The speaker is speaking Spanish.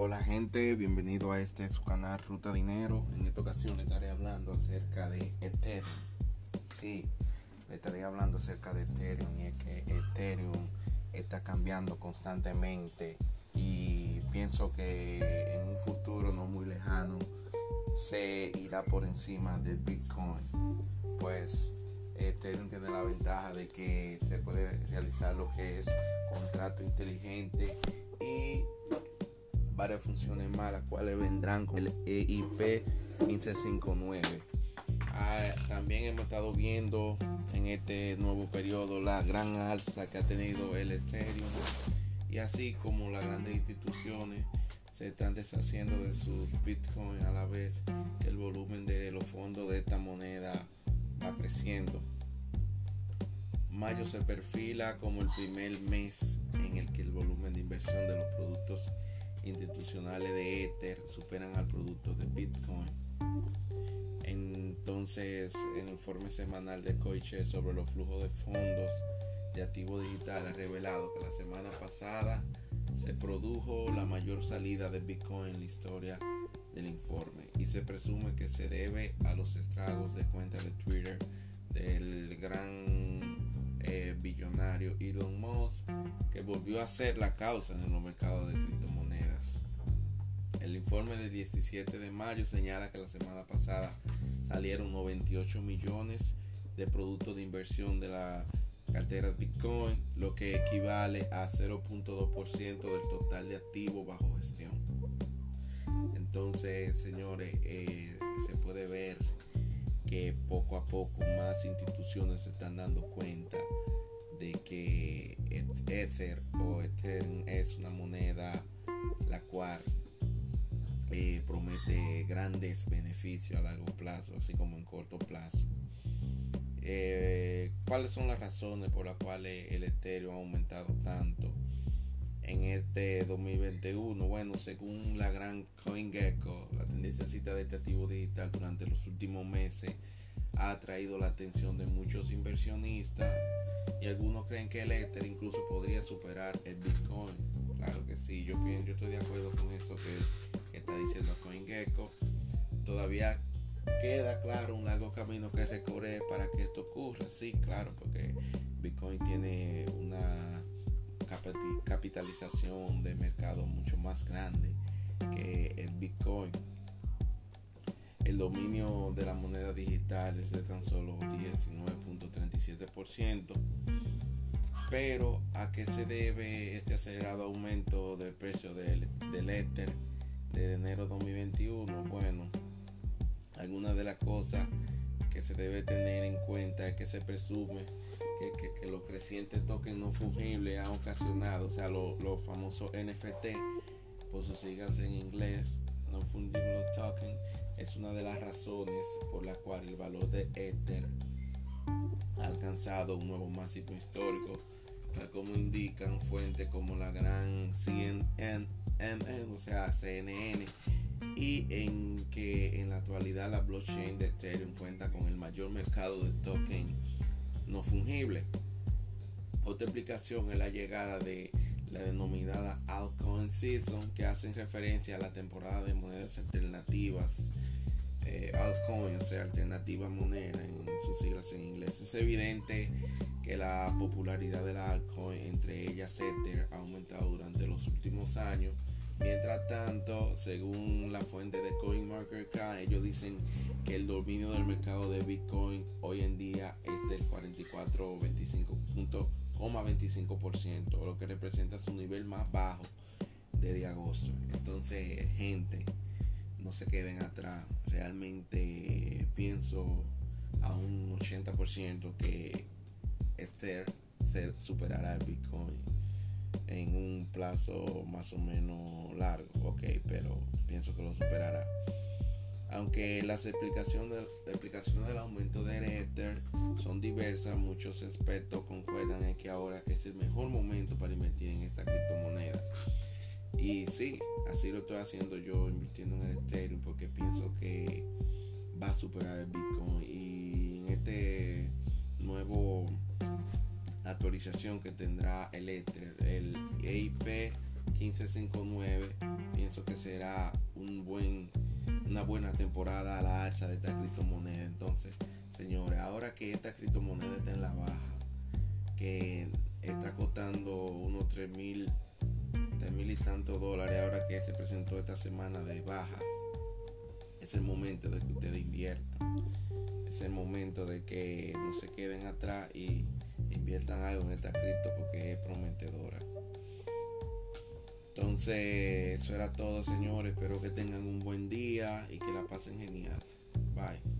Hola gente, bienvenido a este su canal Ruta Dinero. En esta ocasión le estaré hablando acerca de Ethereum. Sí, le estaré hablando acerca de Ethereum y es que Ethereum está cambiando constantemente y pienso que en un futuro no muy lejano se irá por encima del Bitcoin. Pues Ethereum tiene la ventaja de que se puede realizar lo que es contrato inteligente y varias funciones más, las cuales vendrán con el EIP 1559. Ah, también hemos estado viendo en este nuevo periodo la gran alza que ha tenido el Ethereum y así como las grandes instituciones se están deshaciendo de sus Bitcoin a la vez que el volumen de los fondos de esta moneda va creciendo. Mayo se perfila como el primer mes en el que el volumen de inversión de los productos institucionales de Ether superan al producto de Bitcoin. Entonces, el informe semanal de Coiche sobre los flujos de fondos de activos digitales ha revelado que la semana pasada se produjo la mayor salida de Bitcoin en la historia del informe y se presume que se debe a los estragos de cuentas de Twitter del gran eh, billonario Elon Musk que volvió a ser la causa en los mercados de criptomonedas el informe de 17 de mayo señala que la semana pasada salieron 98 millones de productos de inversión de la cartera Bitcoin, lo que equivale a 0.2% del total de activos bajo gestión. Entonces, señores, eh, se puede ver que poco a poco más instituciones se están dando cuenta de que Ether o Ethereum es una moneda la cual eh, promete grandes beneficios a largo plazo, así como en corto plazo. Eh, ¿Cuáles son las razones por las cuales el Ethereum ha aumentado tanto en este 2021? Bueno, según la gran CoinGecko, la tendencia cita de este activo digital durante los últimos meses ha atraído la atención de muchos inversionistas y algunos creen que el Ether incluso podría superar el Bitcoin Claro que sí, yo, yo estoy de acuerdo con esto que, está diciendo CoinGecko. Todavía queda claro un largo camino que recorrer para que esto ocurra. Sí, claro, porque Bitcoin tiene una capitalización de mercado mucho más grande que el Bitcoin. El dominio de la moneda digital es de tan solo 19.37% pero, ¿a qué se debe este acelerado aumento del precio del, del Ether de enero 2021? Bueno, algunas de las cosas que se debe tener en cuenta es que se presume que, los crecientes tokens no fungibles han ocasionado, o sea, los famosos NFT, por sus siglas en inglés, no fungible token, es una de las razones por la cual el valor de Ether ha alcanzado un nuevo máximo histórico como indican fuentes como la gran CNN, o sea, CNN, y en que en la actualidad la blockchain de Ethereum cuenta con el mayor mercado de token no fungible. Otra explicación es la llegada de la denominada altcoin season, que hacen referencia a la temporada de monedas alternativas. Eh, altcoin, o sea, alternativa moneda en sus siglas en inglés. Es evidente que la popularidad de la altcoin, entre ellas Ether, ha aumentado durante los últimos años. Mientras tanto, según la fuente de CoinMarketCap, ellos dicen que el dominio del mercado de Bitcoin hoy en día es del 44,25%, lo que representa su nivel más bajo desde agosto. Entonces, gente, no se queden atrás. Realmente pienso a un 80% que Ether superará el Bitcoin en un plazo más o menos largo, ok, pero pienso que lo superará. Aunque las explicaciones, explicaciones del aumento de Ether son diversas, muchos expertos concuerdan en que ahora es el mejor momento para invertir en esta criptomoneda. Y sí, así lo estoy haciendo yo invirtiendo en el Ethereum porque pienso que va a superar el Bitcoin. Y en este nuevo actualización que tendrá el Ether, el EIP 1559. Pienso que será un buen, una buena temporada a la alza de esta criptomoneda. Entonces, señores, ahora que esta criptomoneda está en la baja, que está costando unos 3 mil, mil y tantos dólares, ahora que se presentó esta semana de bajas, es el momento de que ustedes inviertan. Es el momento de que no se queden atrás y inviertan algo en esta cripto porque es prometedora. Entonces, eso era todo, señores. Espero que tengan un buen día y que la pasen genial. Bye.